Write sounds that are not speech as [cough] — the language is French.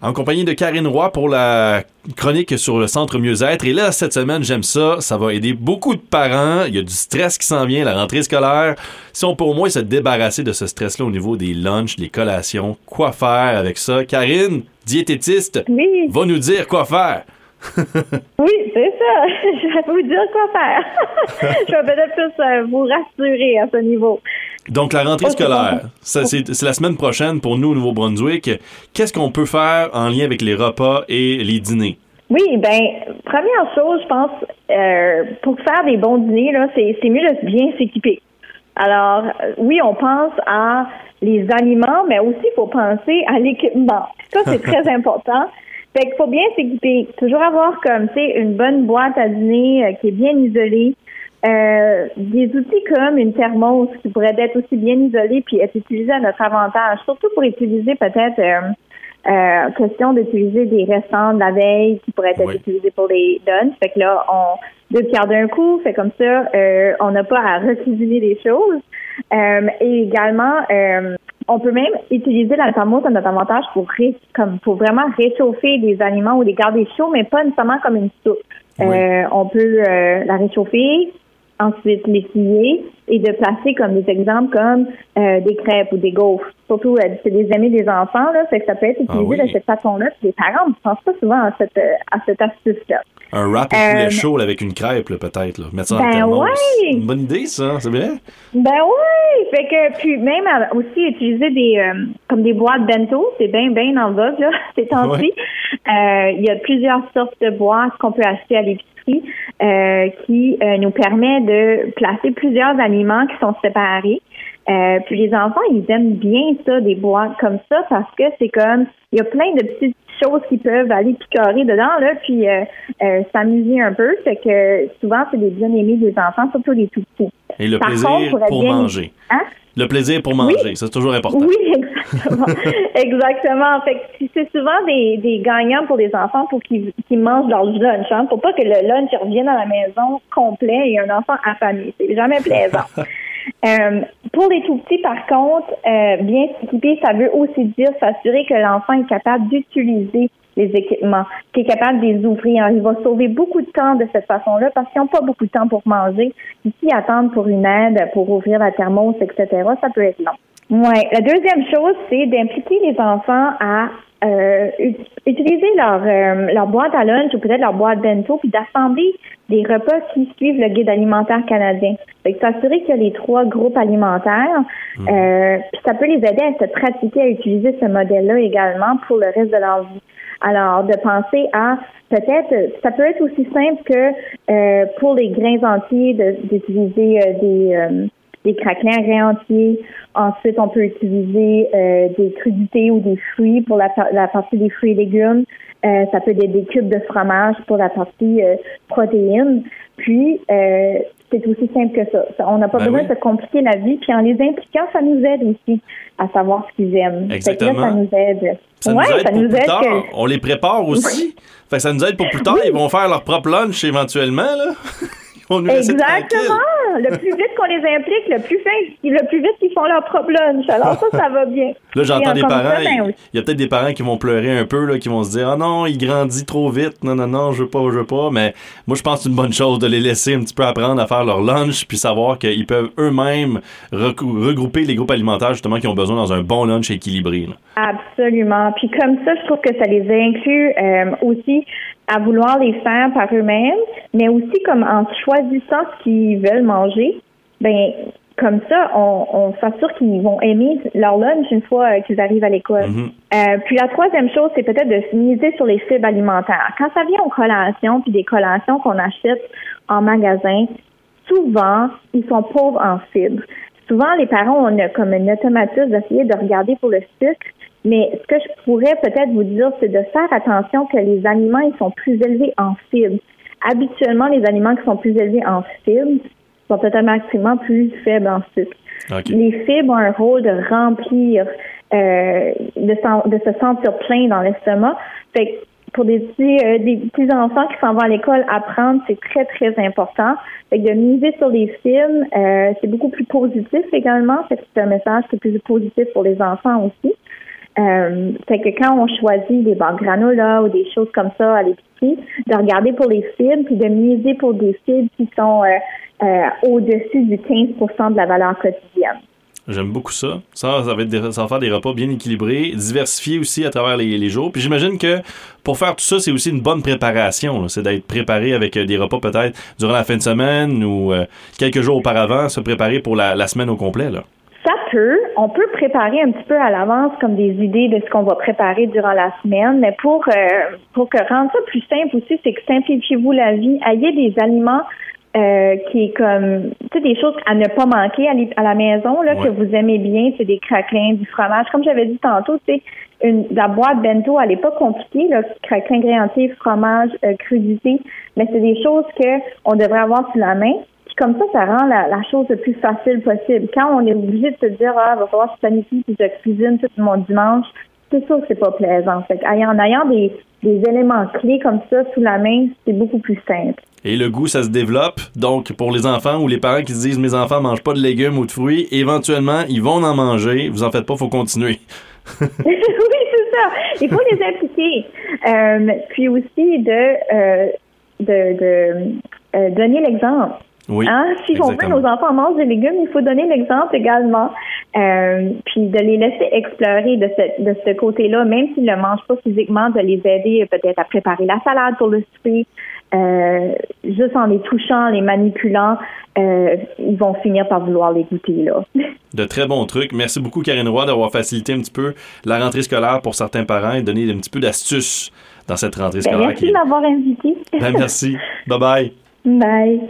En compagnie de Karine Roy pour la chronique sur le centre mieux-être. Et là, cette semaine, j'aime ça. Ça va aider beaucoup de parents. Il y a du stress qui s'en vient, la rentrée scolaire. Si on peut au moins se débarrasser de ce stress-là au niveau des lunchs, les collations, quoi faire avec ça? Karine, diététiste, va nous dire quoi faire. [laughs] oui, c'est ça. [laughs] Je vais vous dire quoi faire. [laughs] Je vais peut-être plus euh, vous rassurer à ce niveau. Donc, la rentrée scolaire, c'est la semaine prochaine pour nous au Nouveau-Brunswick. Qu'est-ce qu'on peut faire en lien avec les repas et les dîners? Oui, ben première chose, je pense, euh, pour faire des bons dîners, là, c'est mieux de bien s'équiper. Alors, euh, oui, on pense à les aliments, mais aussi il faut penser à l'équipement. Ça, c'est très [laughs] important. Fait qu'il faut bien s'équiper. Toujours avoir comme, tu sais, une bonne boîte à dîner euh, qui est bien isolée. Euh, des outils comme une thermos qui pourrait être aussi bien isolée puis être utilisée à notre avantage, surtout pour utiliser peut-être euh, euh question d'utiliser des restants de la veille qui pourraient être utilisés pour les lunchs. Fait que là, on deux pierres d'un coup, fait comme ça, euh, on n'a pas à recuisiner les choses. et également, on peut même utiliser la thermos à notre avantage pour comme pour vraiment réchauffer des aliments ou les garder chauds, mais pas nécessairement comme une soupe. on peut la réchauffer, ensuite les plier et de placer comme des exemples comme euh, des crêpes ou des gaufres. Surtout, euh, c'est des amis des enfants, là, fait que ça peut être utilisé ah de cette façon-là. les parents ne pensent pas souvent à cette, euh, à cette astuce-là. Un wrap poulet chaud avec une crêpe, peut-être. Mettre ça ben Ouais. C'est une bonne idée, ça, c'est vrai? Ben oui! Fait que, puis même aussi utiliser des, comme des boîtes bento, c'est bien, bien en vogue, là, [laughs] ces temps-ci. Il y a plusieurs sortes de boîtes qu'on peut acheter à l'épicerie euh, qui euh, nous permet de placer plusieurs aliments qui sont séparés. Euh, puis les enfants, ils aiment bien ça, des boîtes comme ça, parce que c'est comme il y a plein de petites choses qui peuvent aller picorer dedans, là, puis s'amuser un peu. Fait que souvent, c'est des bien-aimés des enfants, surtout les tout petits. Et le plaisir pour manger. Hein? Le plaisir pour manger, c'est toujours important. Oui, [laughs] exactement. [laughs] exactement. Fait c'est souvent des, des gagnants pour les enfants pour qu'ils mangent leur lunch. Hein, pour pas que le lunch revienne à la maison complet et un enfant affamé. C'est jamais plaisant. [laughs] Euh, pour les tout petits, par contre, euh, bien s'équiper, ça veut aussi dire s'assurer que l'enfant est capable d'utiliser les équipements, qui est capable de les ouvrir. Il va sauver beaucoup de temps de cette façon-là parce qu'ils n'ont pas beaucoup de temps pour manger. Ici, attendre pour une aide, pour ouvrir la thermos, etc., ça peut être long. Ouais. La deuxième chose, c'est d'impliquer les enfants à euh, utiliser leur, euh, leur boîte à lunch ou peut-être leur boîte bento, puis d'assembler des repas qui suivent le guide alimentaire canadien. Fait que s'assurer qu'il y a les trois groupes alimentaires, mmh. euh, puis ça peut les aider à se pratiquer à utiliser ce modèle-là également pour le reste de leur vie. Alors, de penser à peut-être, ça peut être aussi simple que euh, pour les grains entiers, d'utiliser euh, des, euh, des craquelins grains entiers. Ensuite, on peut utiliser des crudités ou des fruits pour la, la partie des fruits et légumes. ça peut être des cubes de fromage pour la partie protéines. Puis, c'est aussi simple que ça. On n'a pas ben besoin de se compliquer la vie. Puis en les impliquant, ça nous aide aussi à savoir ce qu'ils aiment. Exactement. ça nous aide. Ça nous aide ça pour nous plus aide tard. On les prépare aussi. Fait que ça nous aide pour plus tard. Ils vont faire leur propre lunch éventuellement. Là. [laughs] Exactement. Le plus vite qu'on les implique, le plus fin, le plus vite qu'ils font leur propre lunch. Alors ça, ça va bien. Là, j'entends des parents. Ben il y a peut-être des parents qui vont pleurer un peu, là, qui vont se dire, ah non, il grandit trop vite. Non, non, non, je veux pas, je veux pas. Mais moi, je pense que c'est une bonne chose de les laisser un petit peu apprendre à faire leur lunch, puis savoir qu'ils peuvent eux-mêmes regrouper les groupes alimentaires justement qui ont besoin dans un bon lunch équilibré. Absolument. Puis comme ça, je trouve que ça les inclut euh, aussi à vouloir les faire par eux-mêmes, mais aussi comme en choisissant ce qu'ils veulent manger, ben comme ça, on, on s'assure qu'ils vont aimer leur lunch une fois euh, qu'ils arrivent à l'école. Mm-hmm. euh, puis la troisième chose, c'est peut-être de miser sur les fibres alimentaires. Quand ça vient aux collations, puis des collations qu'on achète en magasin, souvent, ils sont pauvres en fibres. Souvent, les parents ont comme un automatisme d'essayer de regarder pour le sucre, mais ce que je pourrais peut-être vous dire, c'est de faire attention que les aliments ils sont plus élevés en fibres. Habituellement, les aliments qui sont plus élevés en fibres sont automatiquement plus faibles en sucre. Les fibres ont un rôle de remplir, euh, de, de, se sentir plein dans l'estomac. Fait pour des petits, euh, des petits enfants qui s'en vont à l'école, apprendre, c'est très, très important. Fait de miser sur les fibres, euh, c'est beaucoup plus positif également. C'est un message qui est plus positif pour les enfants aussi. Euh, fait que quand on choisit des banques granola ou des choses comme ça à l'épicerie, de regarder pour les fibres puis de miser pour des fibres qui sont euh, euh, au-dessus du 15% de la valeur quotidienne. J'aime beaucoup ça. Ça, ça va, être ça va faire des repas bien équilibrés, diversifiés aussi à travers les, les jours. Puis j'imagine que pour faire tout ça, c'est aussi une bonne préparation. C'est d'être préparé avec des repas peut-être durant la fin de semaine ou quelques jours auparavant, se préparer pour la, la semaine au complet. Là. Ça peut. On peut préparer un petit peu à l'avance comme des idées de ce qu'on va préparer durant la semaine, mais pour euh, pour que rendre ça plus simple aussi, c'est que simplifiez-vous la vie. Ayez des aliments euh, qui est comme tu sais des choses à ne pas manquer à, la maison là que vous aimez bien, c'est des craquelins, du fromage. Comme j'avais dit tantôt, c'est une la boîte bento elle est pas compliquée là, craquelins grillés entiers, fromage, euh, crudité, mais c'est des choses que on devrait avoir sous la main comme ça, ça rend la, chose le plus facile possible. Quand on est obligé de se dire, ah, il va falloir se planifier puis je cuisine tout mon dimanche, c'est sûr que c'est pas plaisant. Fait en ayant des, éléments clés comme ça sous la main, c'est beaucoup plus simple. Et le goût, ça se développe. Donc, pour les enfants ou les parents qui se disent mes enfants mangent pas de légumes ou de fruits, éventuellement, ils vont en manger. Vous en faites pas, faut continuer. [laughs] oui, c'est ça. Il faut les impliquer. Euh, puis aussi de, euh, de, euh, donner l'exemple. Oui, hein? Si on veut nos enfants mangent des légumes, il faut donner l'exemple également. Euh, puis de les laisser explorer de ce, de ce côté-là, même s'ils ne le mangent pas physiquement, de les aider peut-être à préparer la salade pour le souper. Euh, juste en les touchant, les manipulant, euh, ils vont finir par vouloir les goûter là. [laughs] De très bons trucs. Merci beaucoup Karine Roy d'avoir facilité un petit peu la rentrée scolaire pour certains parents et donné un petit peu d'astuces dans cette rentrée ben, scolaire. merci de m'avoir invité. Ben, merci. [laughs] bye bye. Bye.